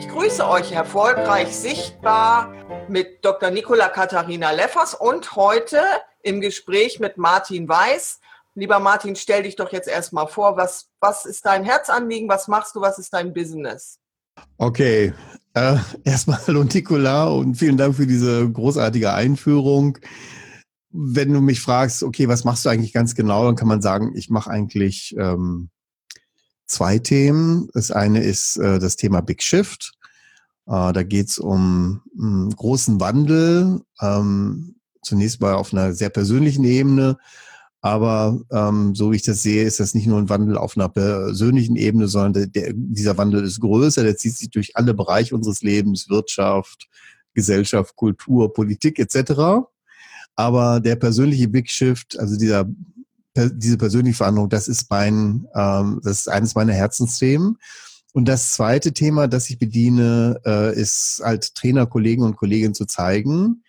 Ich grüße euch erfolgreich sichtbar mit Dr. Nicola Katharina Leffers und heute im Gespräch mit Martin Weiß. Lieber Martin, stell dich doch jetzt erstmal vor, was, was ist dein Herzanliegen, was machst du, was ist dein Business? Okay, äh, erstmal hallo Nicola und vielen Dank für diese großartige Einführung. Wenn du mich fragst, okay, was machst du eigentlich ganz genau, dann kann man sagen, ich mache eigentlich ähm, zwei Themen. Das eine ist äh, das Thema Big Shift. Äh, da geht es um einen großen Wandel, ähm, zunächst mal auf einer sehr persönlichen Ebene. Aber ähm, so wie ich das sehe, ist das nicht nur ein Wandel auf einer persönlichen Ebene, sondern der, dieser Wandel ist größer, der zieht sich durch alle Bereiche unseres Lebens, Wirtschaft, Gesellschaft, Kultur, Politik etc. Aber der persönliche Big Shift, also dieser diese persönliche Verhandlung, das ist mein, ähm, das ist eines meiner Herzensthemen. Und das zweite Thema, das ich bediene, äh, ist halt Trainer, Kollegen und Kolleginnen zu zeigen,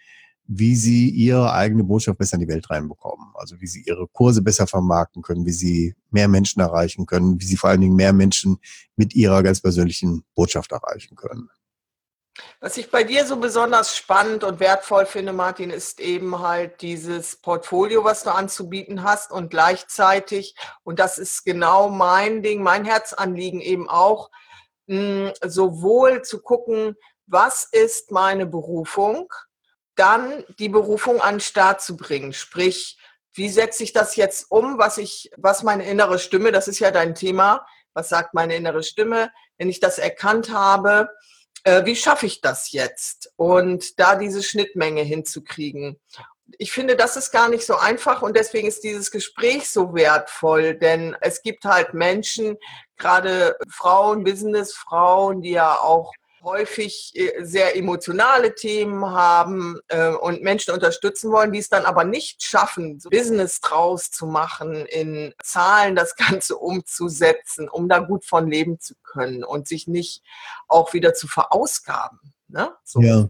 wie sie ihre eigene Botschaft besser in die Welt reinbekommen. Also wie sie ihre Kurse besser vermarkten können, wie sie mehr Menschen erreichen können, wie sie vor allen Dingen mehr Menschen mit ihrer ganz persönlichen Botschaft erreichen können. Was ich bei dir so besonders spannend und wertvoll finde, Martin, ist eben halt dieses Portfolio, was du anzubieten hast und gleichzeitig, und das ist genau mein Ding, mein Herzanliegen eben auch, hm, sowohl zu gucken, was ist meine Berufung, dann die Berufung an den Start zu bringen. Sprich, wie setze ich das jetzt um, was ich, was meine innere Stimme, das ist ja dein Thema, was sagt meine innere Stimme, wenn ich das erkannt habe, äh, wie schaffe ich das jetzt? Und da diese Schnittmenge hinzukriegen. Ich finde, das ist gar nicht so einfach und deswegen ist dieses Gespräch so wertvoll, denn es gibt halt Menschen, gerade Frauen, Businessfrauen, die ja auch häufig äh, sehr emotionale Themen haben äh, und Menschen unterstützen wollen, die es dann aber nicht schaffen, so Business draus zu machen, in Zahlen das Ganze umzusetzen, um da gut von leben zu können und sich nicht auch wieder zu verausgaben. Ne? So. Ja.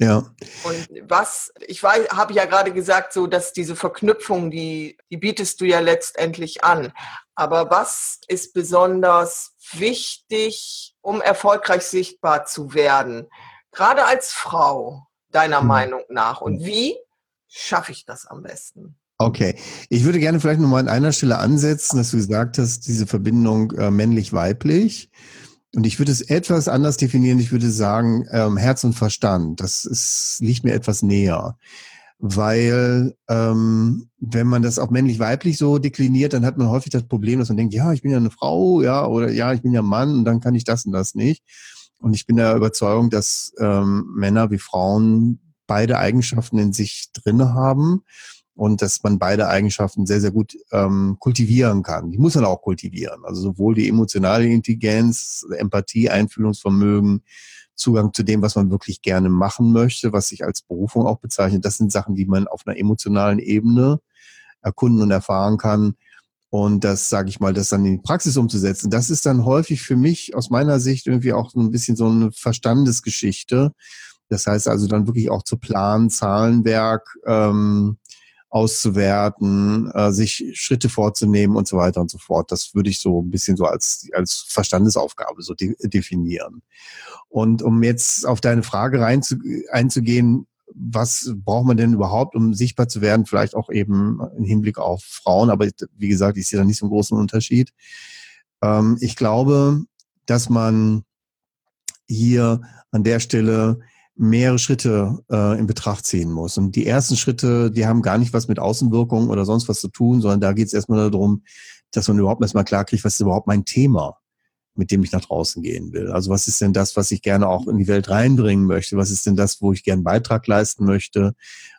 Ja. Und was, ich weiß, habe ja gerade gesagt, so, dass diese Verknüpfung, die, die bietest du ja letztendlich an. Aber was ist besonders wichtig, um erfolgreich sichtbar zu werden? Gerade als Frau, deiner mhm. Meinung nach. Und wie schaffe ich das am besten? Okay, ich würde gerne vielleicht nochmal an einer Stelle ansetzen, dass du gesagt hast, diese Verbindung äh, männlich-weiblich. Und ich würde es etwas anders definieren. Ich würde sagen, ähm, Herz und Verstand. Das ist, liegt mir etwas näher. Weil ähm, wenn man das auch männlich-weiblich so dekliniert, dann hat man häufig das Problem, dass man denkt, ja, ich bin ja eine Frau, ja, oder ja, ich bin ja Mann und dann kann ich das und das nicht. Und ich bin der Überzeugung, dass ähm, Männer wie Frauen beide Eigenschaften in sich drinne haben und dass man beide Eigenschaften sehr, sehr gut ähm, kultivieren kann. Die muss man auch kultivieren. Also sowohl die emotionale Intelligenz, Empathie, Einfühlungsvermögen, Zugang zu dem, was man wirklich gerne machen möchte, was sich als Berufung auch bezeichnet. Das sind Sachen, die man auf einer emotionalen Ebene erkunden und erfahren kann. Und das, sage ich mal, das dann in die Praxis umzusetzen, das ist dann häufig für mich aus meiner Sicht irgendwie auch so ein bisschen so eine Verstandesgeschichte. Das heißt also dann wirklich auch zu planen, Zahlenwerk, ähm, auszuwerten, äh, sich Schritte vorzunehmen und so weiter und so fort. Das würde ich so ein bisschen so als, als Verstandesaufgabe so de definieren. Und um jetzt auf deine Frage rein zu, einzugehen, was braucht man denn überhaupt, um sichtbar zu werden? Vielleicht auch eben im Hinblick auf Frauen, aber wie gesagt, ich sehe da nicht so einen großen Unterschied. Ähm, ich glaube, dass man hier an der Stelle mehrere Schritte äh, in Betracht ziehen muss. Und die ersten Schritte, die haben gar nicht was mit Außenwirkungen oder sonst was zu tun, sondern da geht es erstmal darum, dass man überhaupt erstmal klar kriegt, was ist überhaupt mein Thema, mit dem ich nach draußen gehen will. Also was ist denn das, was ich gerne auch in die Welt reinbringen möchte? Was ist denn das, wo ich gerne Beitrag leisten möchte?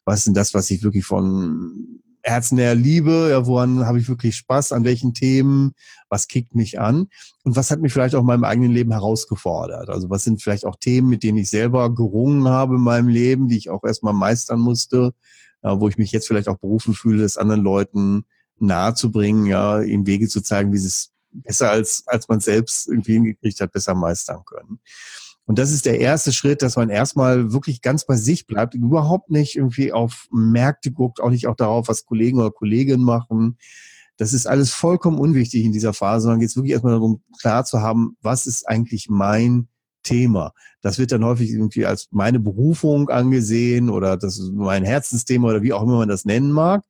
Was ist denn das, was ich wirklich von herznäher Liebe, ja, woran habe ich wirklich Spaß, an welchen Themen, was kickt mich an und was hat mich vielleicht auch in meinem eigenen Leben herausgefordert. Also was sind vielleicht auch Themen, mit denen ich selber gerungen habe in meinem Leben, die ich auch erstmal meistern musste, ja, wo ich mich jetzt vielleicht auch berufen fühle, es anderen Leuten nahe zu bringen, ja, ihnen Wege zu zeigen, wie sie es besser als, als man selbst irgendwie hingekriegt hat, besser meistern können. Und das ist der erste Schritt, dass man erstmal wirklich ganz bei sich bleibt, überhaupt nicht irgendwie auf Märkte guckt, auch nicht auch darauf, was Kollegen oder Kolleginnen machen. Das ist alles vollkommen unwichtig in dieser Phase, sondern geht es wirklich erstmal darum, klar zu haben, was ist eigentlich mein Thema. Das wird dann häufig irgendwie als meine Berufung angesehen oder das ist mein Herzensthema oder wie auch immer man das nennen mag.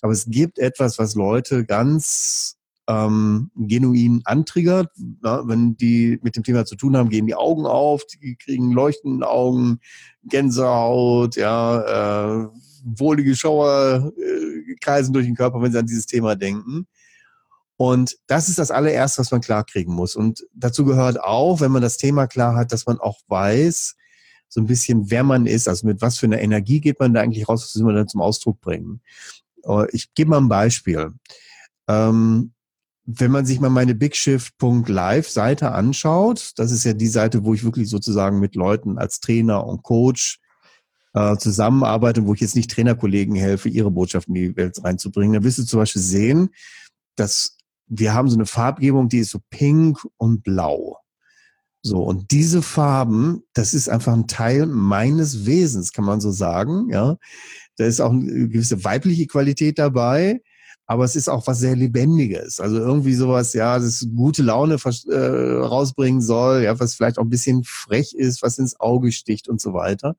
Aber es gibt etwas, was Leute ganz ähm, genuin antriggert. Ja, wenn die mit dem Thema zu tun haben, gehen die Augen auf, die kriegen leuchtende Augen, Gänsehaut, ja, äh, wohlige Schauer äh, kreisen durch den Körper, wenn sie an dieses Thema denken. Und das ist das allererste, was man klar kriegen muss. Und dazu gehört auch, wenn man das Thema klar hat, dass man auch weiß, so ein bisschen, wer man ist, also mit was für einer Energie geht man da eigentlich raus, was will man dann zum Ausdruck bringen. Äh, ich gebe mal ein Beispiel. Ähm, wenn man sich mal meine bigshift.live Seite anschaut, das ist ja die Seite, wo ich wirklich sozusagen mit Leuten als Trainer und Coach äh, zusammenarbeite, wo ich jetzt nicht Trainerkollegen helfe, ihre Botschaften in die Welt reinzubringen, dann wirst du zum Beispiel sehen, dass wir haben so eine Farbgebung, die ist so pink und blau. So, und diese Farben, das ist einfach ein Teil meines Wesens, kann man so sagen, ja. Da ist auch eine gewisse weibliche Qualität dabei aber es ist auch was sehr Lebendiges. Also irgendwie sowas, ja, das gute Laune äh, rausbringen soll, ja, was vielleicht auch ein bisschen frech ist, was ins Auge sticht und so weiter.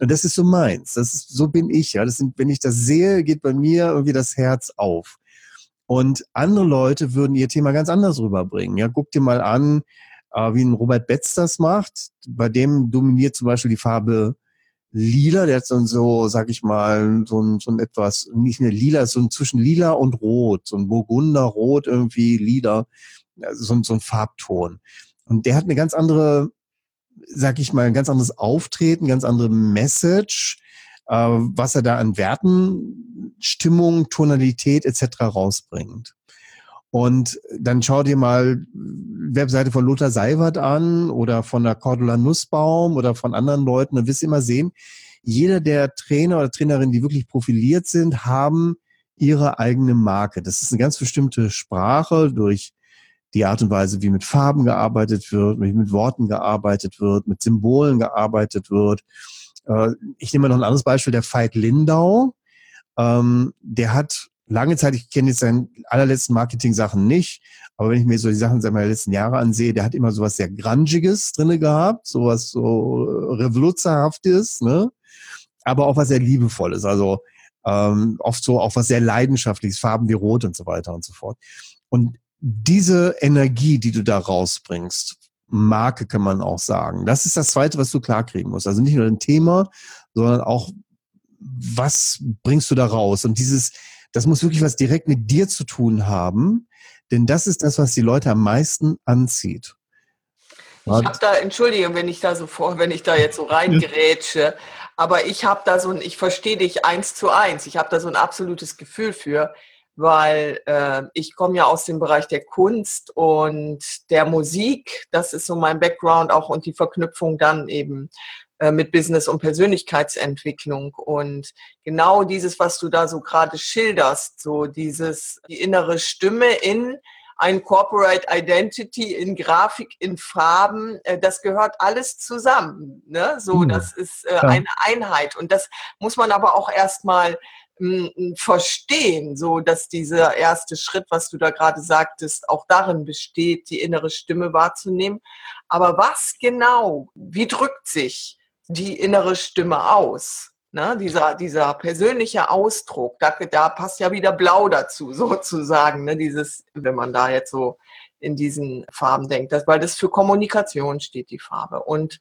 Und das ist so meins. Das ist, so bin ich, ja. Das sind, wenn ich das sehe, geht bei mir irgendwie das Herz auf. Und andere Leute würden ihr Thema ganz anders rüberbringen. Ja, guck dir mal an, äh, wie ein Robert Betz das macht. Bei dem dominiert zum Beispiel die Farbe lila, der hat so, so sag ich mal, so ein, so ein etwas, nicht mehr lila, so ein zwischen lila und rot, so ein Burgunderrot irgendwie, lila, so, so ein Farbton. Und der hat eine ganz andere, sag ich mal, ein ganz anderes Auftreten, ganz andere Message, äh, was er da an Werten, Stimmung, Tonalität etc. rausbringt. Und dann schau dir mal Webseite von Lothar Seiwert an oder von der Cordula Nussbaum oder von anderen Leuten. Dann wirst du immer sehen, jeder der Trainer oder Trainerinnen, die wirklich profiliert sind, haben ihre eigene Marke. Das ist eine ganz bestimmte Sprache durch die Art und Weise, wie mit Farben gearbeitet wird, wie mit Worten gearbeitet wird, mit Symbolen gearbeitet wird. Äh, ich nehme noch ein anderes Beispiel, der Veit Lindau. Ähm, der hat lange Zeit, ich kenne jetzt seine allerletzten Marketing-Sachen nicht, aber wenn ich mir so die Sachen seiner letzten Jahre ansehe, der hat immer sowas sehr Grungiges drinne gehabt, sowas so Revoluzerhaftes, ne? aber auch was sehr Liebevolles, also ähm, oft so auch was sehr Leidenschaftliches, Farben wie Rot und so weiter und so fort. Und diese Energie, die du da rausbringst, Marke kann man auch sagen, das ist das Zweite, was du klarkriegen musst. Also nicht nur ein Thema, sondern auch, was bringst du da raus? Und dieses, das muss wirklich was direkt mit dir zu tun haben, denn das ist das, was die Leute am meisten anzieht. Ich habe da, Entschuldigung, wenn ich da so vor, wenn ich da jetzt so reingerätsche, aber ich habe da so ein, ich verstehe dich eins zu eins. Ich habe da so ein absolutes Gefühl für, weil äh, ich komme ja aus dem Bereich der Kunst und der Musik. Das ist so mein Background auch und die Verknüpfung dann eben mit Business und Persönlichkeitsentwicklung. Und genau dieses, was du da so gerade schilderst, so dieses, die innere Stimme in ein Corporate Identity in Grafik, in Farben, äh, das gehört alles zusammen. Ne? So, hm. das ist äh, eine Einheit. Und das muss man aber auch erstmal hm, verstehen, so dass dieser erste Schritt, was du da gerade sagtest, auch darin besteht, die innere Stimme wahrzunehmen. Aber was genau, wie drückt sich die innere Stimme aus. Ne? Dieser, dieser persönliche Ausdruck, da, da passt ja wieder Blau dazu, sozusagen. Ne? Dieses, wenn man da jetzt so in diesen Farben denkt, das, weil das für Kommunikation steht, die Farbe. Und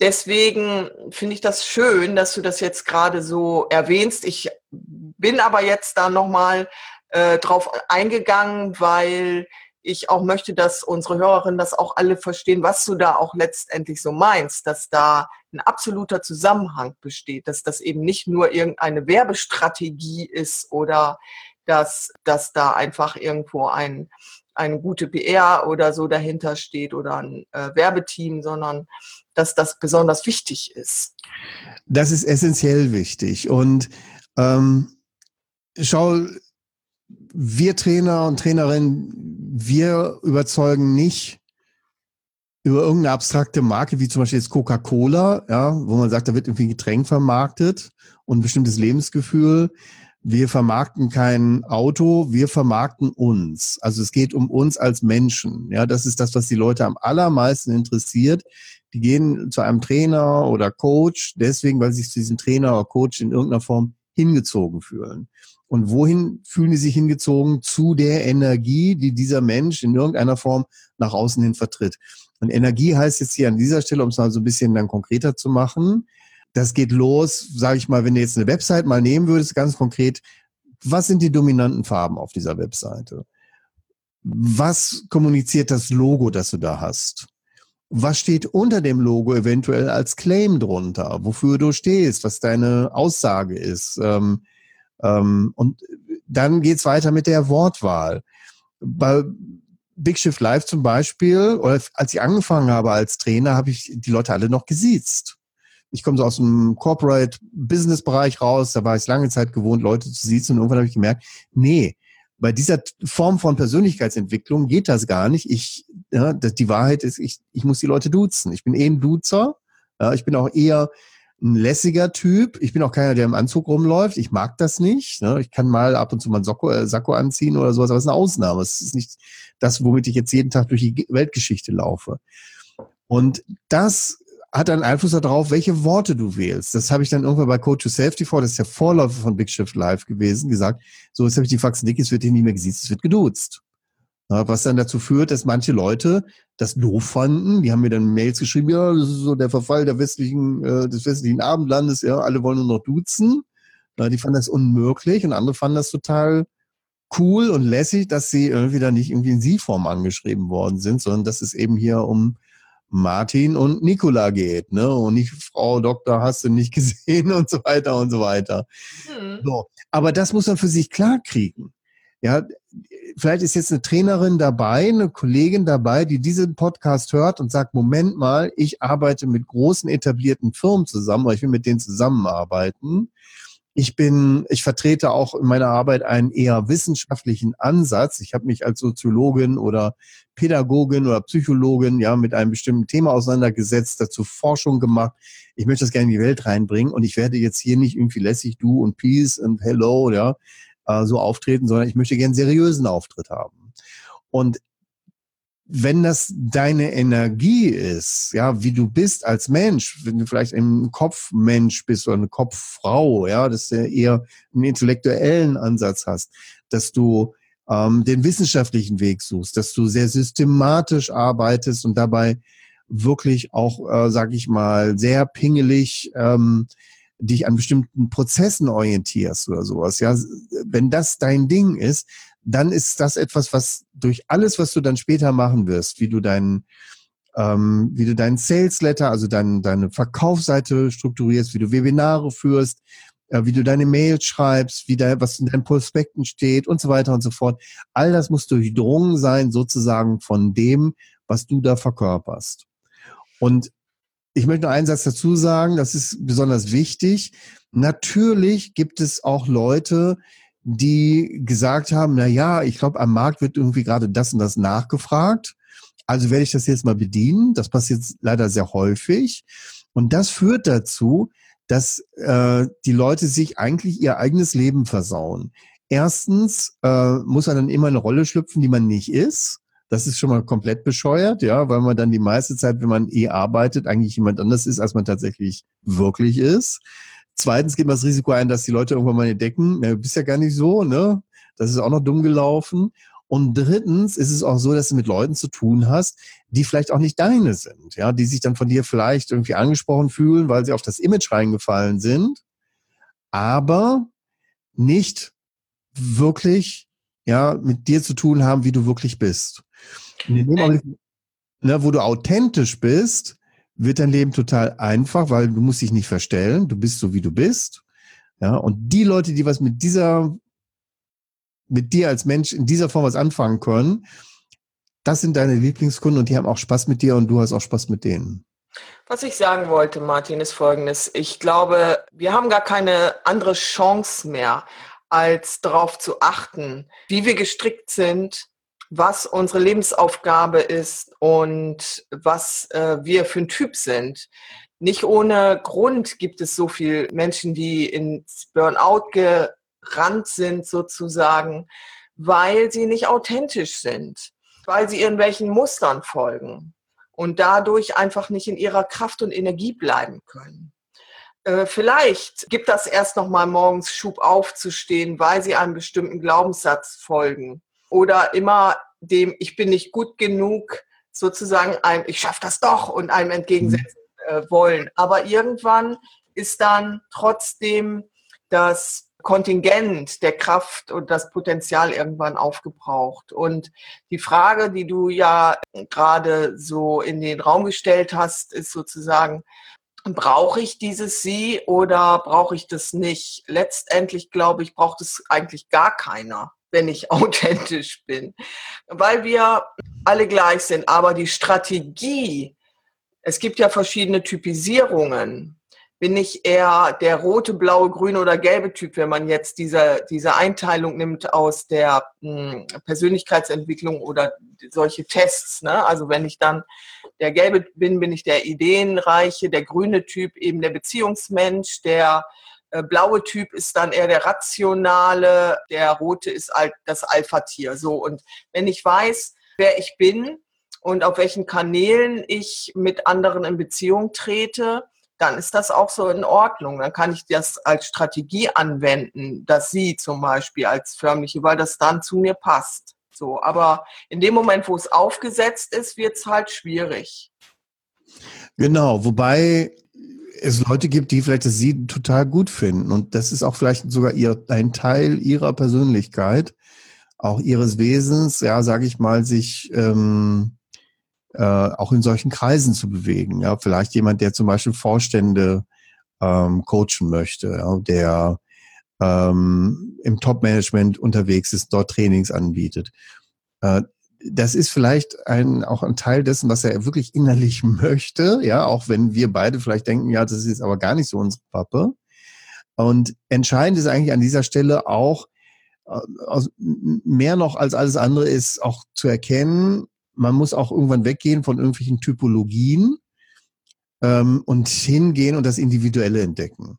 deswegen finde ich das schön, dass du das jetzt gerade so erwähnst. Ich bin aber jetzt da nochmal äh, drauf eingegangen, weil ich auch möchte, dass unsere Hörerinnen das auch alle verstehen, was du da auch letztendlich so meinst, dass da ein absoluter Zusammenhang besteht, dass das eben nicht nur irgendeine Werbestrategie ist oder dass, dass da einfach irgendwo ein, eine gute PR oder so dahinter steht oder ein äh, Werbeteam, sondern dass das besonders wichtig ist. Das ist essentiell wichtig. Und ähm, schau, wir Trainer und Trainerinnen, wir überzeugen nicht über irgendeine abstrakte Marke, wie zum Beispiel jetzt Coca-Cola, ja, wo man sagt, da wird irgendwie ein Getränk vermarktet und ein bestimmtes Lebensgefühl. Wir vermarkten kein Auto, wir vermarkten uns. Also es geht um uns als Menschen. Ja, das ist das, was die Leute am allermeisten interessiert. Die gehen zu einem Trainer oder Coach, deswegen, weil sie sich zu diesem Trainer oder Coach in irgendeiner Form hingezogen fühlen. Und wohin fühlen die sich hingezogen? Zu der Energie, die dieser Mensch in irgendeiner Form nach außen hin vertritt. Und Energie heißt jetzt hier an dieser Stelle, um es mal so ein bisschen dann konkreter zu machen, das geht los, sage ich mal, wenn du jetzt eine Website mal nehmen würdest, ganz konkret, was sind die dominanten Farben auf dieser Webseite? Was kommuniziert das Logo, das du da hast? Was steht unter dem Logo eventuell als Claim drunter? Wofür du stehst, was deine Aussage ist? Ähm, ähm, und dann geht's weiter mit der Wortwahl. Bei Big Shift Live zum Beispiel, oder als ich angefangen habe als Trainer, habe ich die Leute alle noch gesiezt. Ich komme so aus dem Corporate Business Bereich raus, da war ich lange Zeit gewohnt, Leute zu siezen und irgendwann habe ich gemerkt, nee, bei dieser Form von Persönlichkeitsentwicklung geht das gar nicht. Ich, ja, die Wahrheit ist, ich, ich muss die Leute duzen. Ich bin eh ein Duzer. Ja, ich bin auch eher ein lässiger Typ. Ich bin auch keiner, der im Anzug rumläuft. Ich mag das nicht. Ne? Ich kann mal ab und zu mal ein Socko, äh, Sakko anziehen oder sowas, aber es ist eine Ausnahme. Es ist nicht das, womit ich jetzt jeden Tag durch die Weltgeschichte laufe. Und das hat einen Einfluss darauf, welche Worte du wählst. Das habe ich dann irgendwann bei Coach to Safety vor, das ist der Vorläufer von Big Shift Live gewesen, gesagt, so, jetzt habe ich die Faxen dick, es wird hier nicht mehr gesiezt, es wird geduzt. Was dann dazu führt, dass manche Leute das doof fanden. Die haben mir dann Mails geschrieben, ja, das ist so der Verfall der westlichen, äh, des westlichen Abendlandes, ja, alle wollen nur noch duzen. Ja, die fanden das unmöglich und andere fanden das total cool und lässig, dass sie irgendwie da nicht irgendwie in Sie-Form angeschrieben worden sind, sondern dass es eben hier um Martin und Nicola geht, ne? Und nicht Frau Doktor hast du nicht gesehen und so weiter und so weiter. Mhm. So. Aber das muss man für sich klar kriegen. Ja, vielleicht ist jetzt eine Trainerin dabei, eine Kollegin dabei, die diesen Podcast hört und sagt, Moment mal, ich arbeite mit großen etablierten Firmen zusammen, oder ich will mit denen zusammenarbeiten. Ich bin, ich vertrete auch in meiner Arbeit einen eher wissenschaftlichen Ansatz. Ich habe mich als Soziologin oder Pädagogin oder Psychologin ja mit einem bestimmten Thema auseinandergesetzt, dazu Forschung gemacht. Ich möchte das gerne in die Welt reinbringen und ich werde jetzt hier nicht irgendwie lässig du und peace und hello, ja, äh, so auftreten, sondern ich möchte gerne seriösen Auftritt haben. Und wenn das deine Energie ist, ja, wie du bist als Mensch, wenn du vielleicht ein Kopfmensch bist oder eine Kopffrau, ja, dass du eher einen intellektuellen Ansatz hast, dass du ähm, den wissenschaftlichen Weg suchst, dass du sehr systematisch arbeitest und dabei wirklich auch, äh, sag ich mal, sehr pingelig ähm, dich an bestimmten Prozessen orientierst oder sowas, ja, wenn das dein Ding ist, dann ist das etwas, was durch alles, was du dann später machen wirst, wie du deinen ähm, wie du deinen Sales Letter, also dein, deine Verkaufsseite strukturierst, wie du Webinare führst, äh, wie du deine Mails schreibst, wie da, was in deinen Prospekten steht und so weiter und so fort. All das muss durchdrungen sein, sozusagen von dem, was du da verkörperst. Und ich möchte noch einen Satz dazu sagen, das ist besonders wichtig. Natürlich gibt es auch Leute, die gesagt haben, na ja, ich glaube, am Markt wird irgendwie gerade das und das nachgefragt. Also werde ich das jetzt mal bedienen. Das passiert leider sehr häufig. Und das führt dazu, dass äh, die Leute sich eigentlich ihr eigenes Leben versauen. Erstens äh, muss man dann immer eine Rolle schlüpfen, die man nicht ist. Das ist schon mal komplett bescheuert, ja, weil man dann die meiste Zeit, wenn man eh arbeitet, eigentlich jemand anders ist, als man tatsächlich wirklich ist. Zweitens geht man das Risiko ein, dass die Leute irgendwann mal entdecken, na, du bist ja gar nicht so, ne? Das ist auch noch dumm gelaufen. Und drittens ist es auch so, dass du mit Leuten zu tun hast, die vielleicht auch nicht deine sind, ja, die sich dann von dir vielleicht irgendwie angesprochen fühlen, weil sie auf das Image reingefallen sind, aber nicht wirklich, ja, mit dir zu tun haben, wie du wirklich bist. Ne, wo du authentisch bist, wird dein Leben total einfach, weil du musst dich nicht verstellen, du bist so wie du bist. Ja, und die Leute, die was mit dieser, mit dir als Mensch in dieser Form was anfangen können, das sind deine Lieblingskunden und die haben auch Spaß mit dir und du hast auch Spaß mit denen. Was ich sagen wollte, Martin, ist folgendes. Ich glaube, wir haben gar keine andere Chance mehr, als darauf zu achten, wie wir gestrickt sind, was unsere Lebensaufgabe ist und was äh, wir für ein Typ sind. Nicht ohne Grund gibt es so viele Menschen, die ins Burnout gerannt sind, sozusagen, weil sie nicht authentisch sind, weil sie irgendwelchen Mustern folgen und dadurch einfach nicht in ihrer Kraft und Energie bleiben können. Äh, vielleicht gibt das erst noch mal morgens Schub aufzustehen, weil sie einem bestimmten Glaubenssatz folgen oder immer dem ich bin nicht gut genug sozusagen einem ich schaffe das doch und einem entgegensetzen äh, wollen. Aber irgendwann ist dann trotzdem das Kontingent der Kraft und das Potenzial irgendwann aufgebraucht. Und die Frage, die du ja gerade so in den Raum gestellt hast, ist sozusagen, brauche ich dieses Sie oder brauche ich das nicht? Letztendlich glaube ich, braucht es eigentlich gar keiner, wenn ich authentisch bin, weil wir alle gleich sind. Aber die Strategie, es gibt ja verschiedene Typisierungen bin ich eher der rote, blaue, grüne oder gelbe Typ, wenn man jetzt diese, diese Einteilung nimmt aus der hm, Persönlichkeitsentwicklung oder solche Tests. Ne? Also wenn ich dann der gelbe bin, bin ich der ideenreiche, der grüne Typ eben der Beziehungsmensch, der blaue Typ ist dann eher der rationale, der rote ist das Alpha-Tier. So, und wenn ich weiß, wer ich bin und auf welchen Kanälen ich mit anderen in Beziehung trete, dann ist das auch so in Ordnung. Dann kann ich das als Strategie anwenden, dass sie zum Beispiel als förmliche, weil das dann zu mir passt. So, aber in dem Moment, wo es aufgesetzt ist, wird es halt schwierig. Genau, wobei es Leute gibt, die vielleicht das Sie total gut finden. Und das ist auch vielleicht sogar ihr, ein Teil ihrer Persönlichkeit, auch ihres Wesens, ja, sage ich mal, sich ähm, äh, auch in solchen Kreisen zu bewegen. Ja, vielleicht jemand, der zum Beispiel Vorstände ähm, coachen möchte, ja, der ähm, im Top-Management unterwegs ist, dort Trainings anbietet. Äh, das ist vielleicht ein, auch ein Teil dessen, was er wirklich innerlich möchte, ja, auch wenn wir beide vielleicht denken, ja, das ist aber gar nicht so unsere Pappe. Und entscheidend ist eigentlich an dieser Stelle auch, äh, mehr noch als alles andere ist auch zu erkennen, man muss auch irgendwann weggehen von irgendwelchen Typologien ähm, und hingehen und das Individuelle entdecken.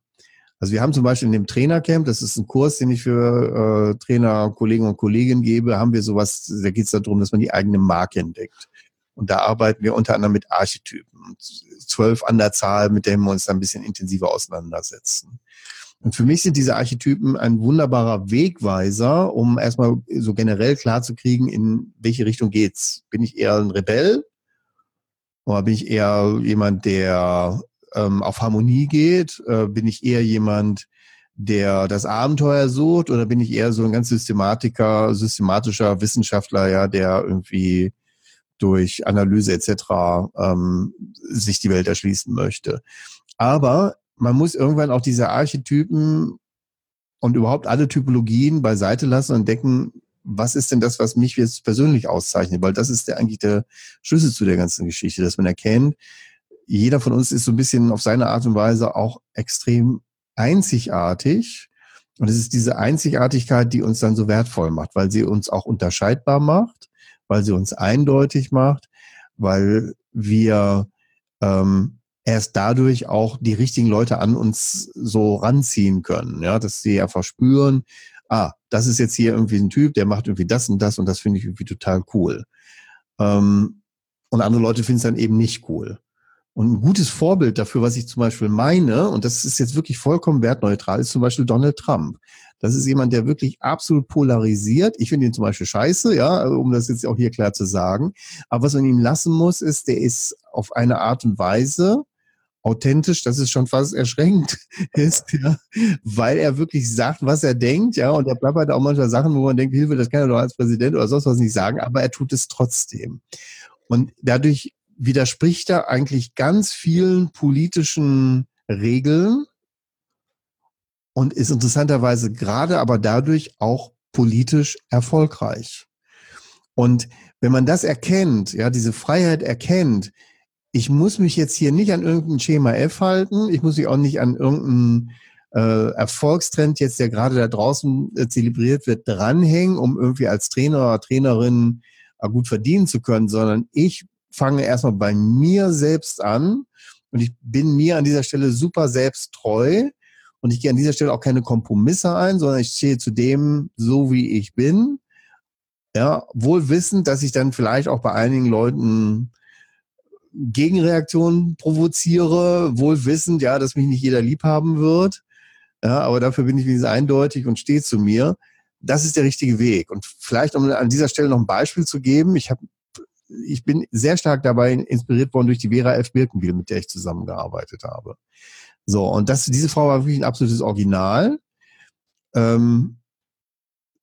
Also wir haben zum Beispiel in dem Trainercamp, das ist ein Kurs, den ich für äh, Trainer, Kollegen und Kolleginnen gebe, haben wir sowas, da geht es darum, dass man die eigene Marke entdeckt. Und da arbeiten wir unter anderem mit Archetypen, zwölf an der Zahl, mit denen wir uns dann ein bisschen intensiver auseinandersetzen. Und für mich sind diese Archetypen ein wunderbarer Wegweiser, um erstmal so generell klar zu kriegen, in welche Richtung geht's. Bin ich eher ein Rebell? Oder bin ich eher jemand, der ähm, auf Harmonie geht? Äh, bin ich eher jemand, der das Abenteuer sucht? Oder bin ich eher so ein ganz Systematiker, systematischer Wissenschaftler, ja, der irgendwie durch Analyse etc. Ähm, sich die Welt erschließen möchte? Aber man muss irgendwann auch diese Archetypen und überhaupt alle Typologien beiseite lassen und denken, was ist denn das, was mich jetzt persönlich auszeichnet? Weil das ist der, eigentlich der Schlüssel zu der ganzen Geschichte, dass man erkennt, jeder von uns ist so ein bisschen auf seine Art und Weise auch extrem einzigartig. Und es ist diese Einzigartigkeit, die uns dann so wertvoll macht, weil sie uns auch unterscheidbar macht, weil sie uns eindeutig macht, weil wir ähm, erst dadurch auch die richtigen Leute an uns so ranziehen können, ja, dass sie einfach spüren, ah, das ist jetzt hier irgendwie ein Typ, der macht irgendwie das und das und das finde ich irgendwie total cool. Ähm, und andere Leute finden es dann eben nicht cool. Und ein gutes Vorbild dafür, was ich zum Beispiel meine, und das ist jetzt wirklich vollkommen wertneutral, ist zum Beispiel Donald Trump. Das ist jemand, der wirklich absolut polarisiert. Ich finde ihn zum Beispiel scheiße, ja, um das jetzt auch hier klar zu sagen. Aber was man ihm lassen muss, ist, der ist auf eine Art und Weise authentisch, dass es schon fast erschreckend ist, ja, weil er wirklich sagt, was er denkt, ja, und er plappert auch manchmal Sachen, wo man denkt, Hilfe, das kann er doch als Präsident oder sonst was nicht sagen, aber er tut es trotzdem. Und dadurch widerspricht er eigentlich ganz vielen politischen Regeln und ist interessanterweise gerade aber dadurch auch politisch erfolgreich. Und wenn man das erkennt, ja, diese Freiheit erkennt, ich muss mich jetzt hier nicht an irgendein Schema F halten, ich muss mich auch nicht an irgendeinen äh, Erfolgstrend jetzt, der gerade da draußen äh, zelebriert wird, dranhängen, um irgendwie als Trainer oder Trainerin äh, gut verdienen zu können, sondern ich fange erstmal bei mir selbst an und ich bin mir an dieser Stelle super selbst treu und ich gehe an dieser Stelle auch keine Kompromisse ein, sondern ich stehe zu dem so, wie ich bin. Ja, wohl wissend, dass ich dann vielleicht auch bei einigen Leuten Gegenreaktionen provoziere, wohl wissend, ja, dass mich nicht jeder lieb haben wird. Ja, aber dafür bin ich wenigstens eindeutig und stehe zu mir. Das ist der richtige Weg. Und vielleicht, um an dieser Stelle noch ein Beispiel zu geben, ich habe ich bin sehr stark dabei inspiriert worden durch die Vera F. Birkenbiel, mit der ich zusammengearbeitet habe. So, und das, diese Frau war wirklich ein absolutes Original, ähm,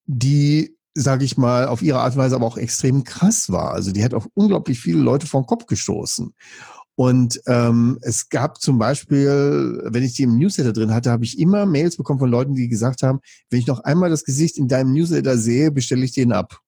die, sage ich mal, auf ihre Art und Weise aber auch extrem krass war. Also die hat auf unglaublich viele Leute vom Kopf gestoßen. Und ähm, es gab zum Beispiel, wenn ich die im Newsletter drin hatte, habe ich immer Mails bekommen von Leuten, die gesagt haben, wenn ich noch einmal das Gesicht in deinem Newsletter sehe, bestelle ich den ab.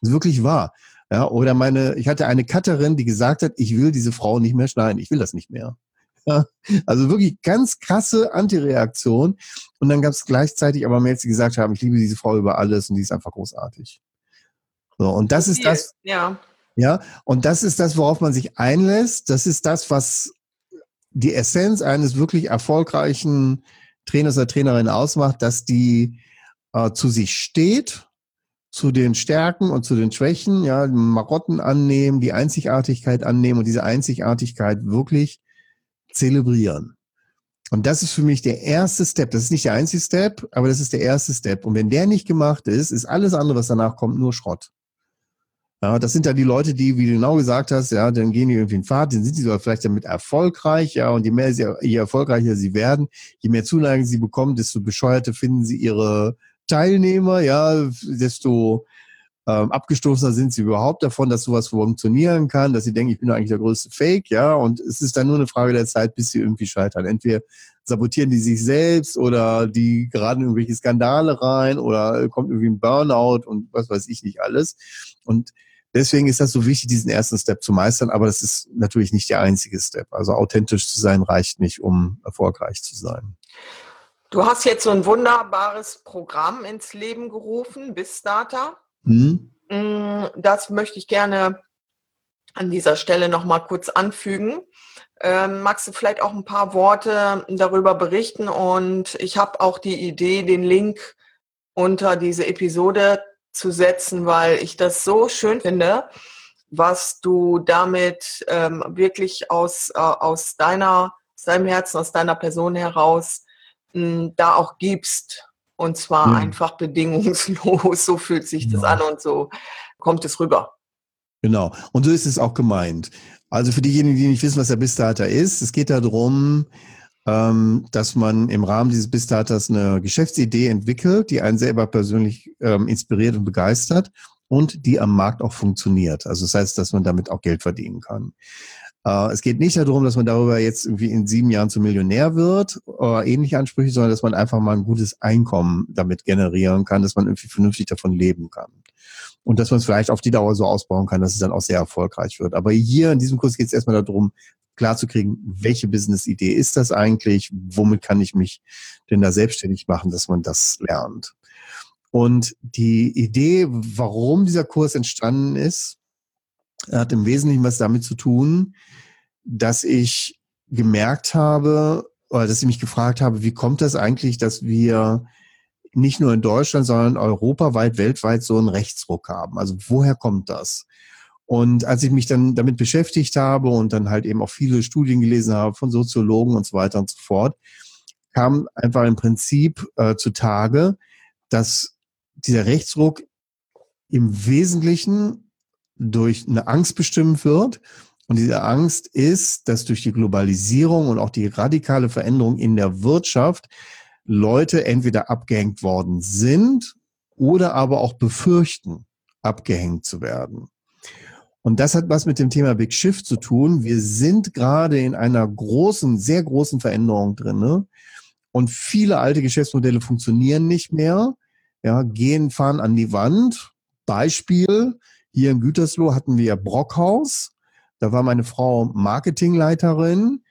Das ist wirklich wahr. Ja, oder meine, ich hatte eine Cutterin, die gesagt hat, ich will diese Frau nicht mehr schneiden, ich will das nicht mehr. Ja, also wirklich ganz krasse Antireaktion. Und dann gab es gleichzeitig aber Mails, die gesagt haben, ich liebe diese Frau über alles und die ist einfach großartig. So, und das ist das. Ja. Ja, und das ist das, worauf man sich einlässt. Das ist das, was die Essenz eines wirklich erfolgreichen Trainers oder Trainerin ausmacht, dass die äh, zu sich steht, zu den Stärken und zu den Schwächen, ja, Marotten annehmen, die Einzigartigkeit annehmen und diese Einzigartigkeit wirklich zelebrieren. Und das ist für mich der erste Step. Das ist nicht der einzige Step, aber das ist der erste Step. Und wenn der nicht gemacht ist, ist alles andere, was danach kommt, nur Schrott. Ja, das sind ja die Leute, die, wie du genau gesagt hast, ja, dann gehen die irgendwie in Fahrt, dann sind sie sogar vielleicht damit erfolgreich, ja, und je mehr sie, je erfolgreicher sie werden, je mehr Zuneigung sie bekommen, desto bescheuerte finden sie ihre Teilnehmer, ja, desto ähm, abgestoßener sind sie überhaupt davon, dass sowas funktionieren kann, dass sie denken, ich bin eigentlich der größte Fake, ja, und es ist dann nur eine Frage der Zeit, bis sie irgendwie scheitern. Entweder sabotieren die sich selbst oder die geraten irgendwelche Skandale rein oder kommt irgendwie ein Burnout und was weiß ich nicht alles. Und deswegen ist das so wichtig, diesen ersten Step zu meistern, aber das ist natürlich nicht der einzige Step. Also authentisch zu sein reicht nicht, um erfolgreich zu sein. Du hast jetzt so ein wunderbares Programm ins Leben gerufen, BizData. Mhm. Mm, das möchte ich gerne an dieser Stelle nochmal kurz anfügen. Ähm, magst du vielleicht auch ein paar Worte darüber berichten? Und ich habe auch die Idee, den Link unter diese Episode zu setzen, weil ich das so schön finde, was du damit ähm, wirklich aus, äh, aus deiner, aus deinem Herzen, aus deiner Person heraus da auch gibst. Und zwar mhm. einfach bedingungslos. So fühlt sich das ja. an und so kommt es rüber. Genau. Und so ist es auch gemeint. Also für diejenigen, die nicht wissen, was der BizData ist, es geht darum, ähm, dass man im Rahmen dieses BizDatas eine Geschäftsidee entwickelt, die einen selber persönlich ähm, inspiriert und begeistert und die am Markt auch funktioniert. Also das heißt, dass man damit auch Geld verdienen kann. Äh, es geht nicht darum, dass man darüber jetzt irgendwie in sieben Jahren zum Millionär wird oder ähnliche Ansprüche, sondern dass man einfach mal ein gutes Einkommen damit generieren kann, dass man irgendwie vernünftig davon leben kann. Und dass man es vielleicht auf die Dauer so ausbauen kann, dass es dann auch sehr erfolgreich wird. Aber hier in diesem Kurs geht es erstmal darum, klarzukriegen, welche Business-Idee ist das eigentlich? Womit kann ich mich denn da selbstständig machen, dass man das lernt? Und die Idee, warum dieser Kurs entstanden ist, hat im Wesentlichen was damit zu tun, dass ich gemerkt habe, oder dass ich mich gefragt habe, wie kommt das eigentlich, dass wir nicht nur in Deutschland, sondern europaweit, weltweit so einen Rechtsruck haben? Also woher kommt das? Und als ich mich dann damit beschäftigt habe und dann halt eben auch viele Studien gelesen habe von Soziologen und so weiter und so fort, kam einfach im Prinzip äh, zutage, dass dieser Rechtsruck im Wesentlichen durch eine Angst bestimmt wird Und diese Angst ist, dass durch die Globalisierung und auch die radikale Veränderung in der Wirtschaft Leute entweder abgehängt worden sind oder aber auch befürchten, abgehängt zu werden. Und das hat was mit dem Thema Big Shift zu tun. Wir sind gerade in einer großen, sehr großen Veränderung drinne und viele alte Geschäftsmodelle funktionieren nicht mehr. Ja, gehen, fahren an die Wand. Beispiel, hier in Gütersloh hatten wir Brockhaus. Da war meine Frau Marketingleiterin.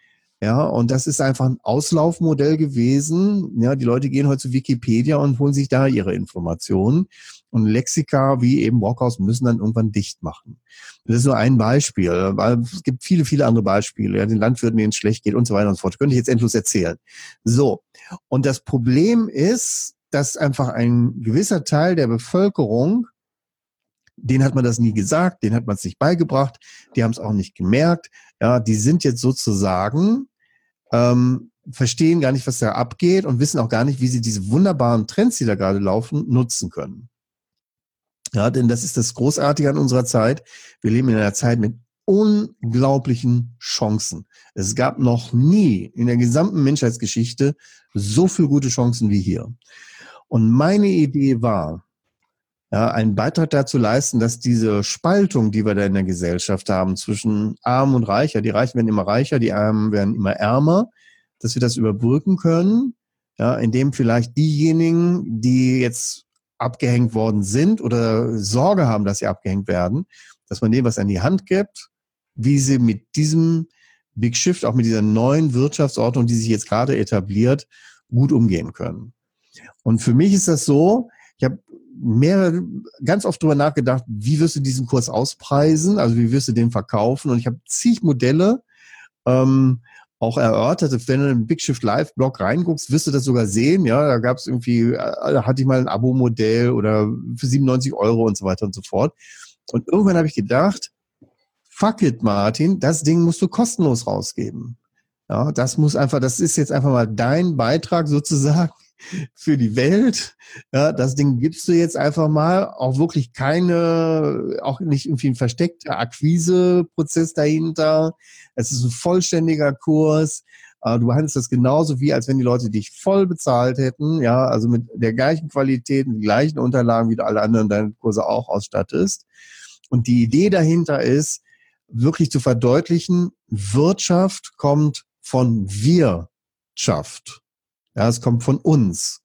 Ja, und das ist einfach ein Auslaufmodell gewesen. Ja, die Leute gehen heute zu Wikipedia und holen sich da ihre Informationen. Und Lexika wie eben Brockhaus müssen dann irgendwann dicht machen. Das ist nur ein Beispiel. Weil es gibt viele, viele andere Beispiele. Ja, den Landwirten, denen es schlecht geht und so weiter und so fort. Könnte ich jetzt endlos erzählen. So. Und das Problem ist, dass einfach ein gewisser Teil der Bevölkerung denen hat man das nie gesagt, denen hat man es nicht beigebracht, die haben es auch nicht gemerkt. Ja, die sind jetzt sozusagen, ähm, verstehen gar nicht, was da abgeht und wissen auch gar nicht, wie sie diese wunderbaren Trends, die da gerade laufen, nutzen können. Ja, denn das ist das Großartige an unserer Zeit. Wir leben in einer Zeit mit unglaublichen Chancen. Es gab noch nie in der gesamten Menschheitsgeschichte so viele gute Chancen wie hier. Und meine Idee war, ja, einen Beitrag dazu leisten, dass diese Spaltung, die wir da in der Gesellschaft haben, zwischen Arm und Reicher, die Reichen werden immer reicher, die Armen werden immer ärmer, dass wir das überbrücken können, ja, indem vielleicht diejenigen, die jetzt abgehängt worden sind oder Sorge haben, dass sie abgehängt werden, dass man denen was an die Hand gibt, wie sie mit diesem Big Shift, auch mit dieser neuen Wirtschaftsordnung, die sich jetzt gerade etabliert, gut umgehen können. Und für mich ist das so, ich habe mehrere, ganz oft drüber nachgedacht, wie wirst du diesen Kurs auspreisen, also wie wirst du den verkaufen. Und ich habe zig Modelle ähm, auch erörtert. Wenn du in den Big Shift Live Blog reinguckst, wirst du das sogar sehen. Ja, da gab es irgendwie, äh, da hatte ich mal ein Abo-Modell oder für 97 Euro und so weiter und so fort. Und irgendwann habe ich gedacht, fuck it, Martin, das Ding musst du kostenlos rausgeben. Ja, das muss einfach, das ist jetzt einfach mal dein Beitrag sozusagen für die Welt. Ja, das Ding gibst du jetzt einfach mal. Auch wirklich keine, auch nicht irgendwie ein versteckter Akquiseprozess dahinter. Es ist ein vollständiger Kurs. Äh, du behandelst das genauso wie, als wenn die Leute dich voll bezahlt hätten. Ja, also mit der gleichen Qualität, mit den gleichen Unterlagen, wie du alle anderen deine Kurse auch ausstattest. Und die Idee dahinter ist, wirklich zu verdeutlichen, Wirtschaft kommt von Wirtschaft. Ja, es kommt von uns.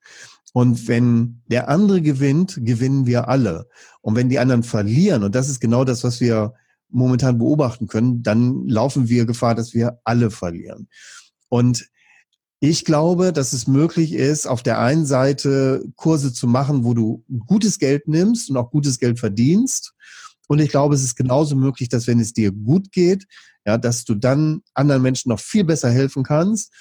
Und wenn der andere gewinnt, gewinnen wir alle. Und wenn die anderen verlieren, und das ist genau das, was wir momentan beobachten können, dann laufen wir Gefahr, dass wir alle verlieren. Und ich glaube, dass es möglich ist, auf der einen Seite Kurse zu machen, wo du gutes Geld nimmst und auch gutes Geld verdienst. Und ich glaube, es ist genauso möglich, dass wenn es dir gut geht, ja, dass du dann anderen Menschen noch viel besser helfen kannst.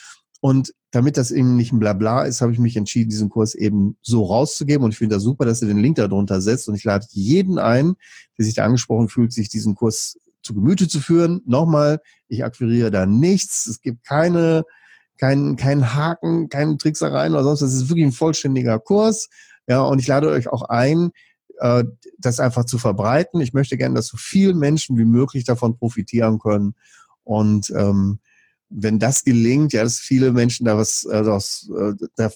Und damit das eben nicht ein Blabla ist, habe ich mich entschieden, diesen Kurs eben so rauszugeben. Und ich finde das super, dass ihr den Link darunter setzt. Und ich lade jeden ein, der sich da angesprochen fühlt, sich diesen Kurs zu Gemüte zu führen. Nochmal, ich akquiriere da nichts. Es gibt keine, keinen, keinen Haken, keine Tricksereien oder sonst. Das ist wirklich ein vollständiger Kurs. Ja, und ich lade euch auch ein, äh, das einfach zu verbreiten. Ich möchte gerne, dass so viele Menschen wie möglich davon profitieren können. Und ähm, wenn das gelingt, ja, dass viele Menschen da was, äh, das, äh, da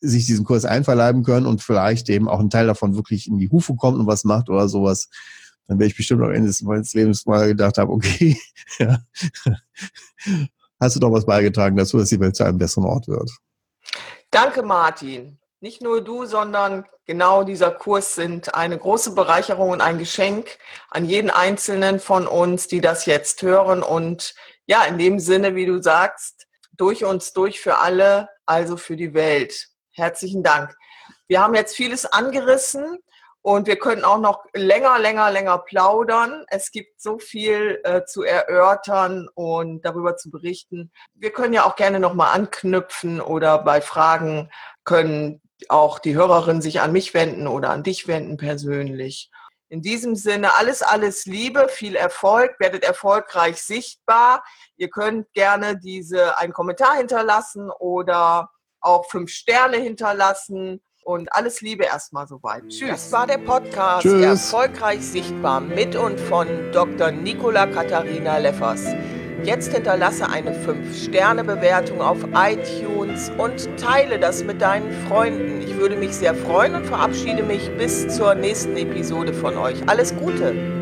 sich diesen Kurs einverleiben können und vielleicht eben auch ein Teil davon wirklich in die Hufe kommt und was macht oder sowas, dann werde ich bestimmt am Ende meines Lebens mal gedacht haben, okay, ja, hast du doch was beigetragen dazu, dass die Welt zu einem besseren Ort wird. Danke, Martin. Nicht nur du, sondern genau dieser Kurs sind eine große Bereicherung und ein Geschenk an jeden Einzelnen von uns, die das jetzt hören und ja, in dem Sinne, wie du sagst, durch uns, durch für alle, also für die Welt. Herzlichen Dank. Wir haben jetzt vieles angerissen und wir könnten auch noch länger, länger, länger plaudern. Es gibt so viel äh, zu erörtern und darüber zu berichten. Wir können ja auch gerne nochmal anknüpfen oder bei Fragen können auch die Hörerinnen sich an mich wenden oder an dich wenden persönlich. In diesem Sinne alles, alles Liebe, viel Erfolg, werdet erfolgreich sichtbar. Ihr könnt gerne diese einen Kommentar hinterlassen oder auch fünf Sterne hinterlassen Und alles Liebe erstmal soweit. Tschüss. Das war der Podcast Tschüss. Erfolgreich Sichtbar mit und von Dr. Nicola Katharina Leffers. Jetzt hinterlasse eine 5-Sterne-Bewertung auf iTunes und teile das mit deinen Freunden. Ich würde mich sehr freuen und verabschiede mich bis zur nächsten Episode von euch. Alles Gute!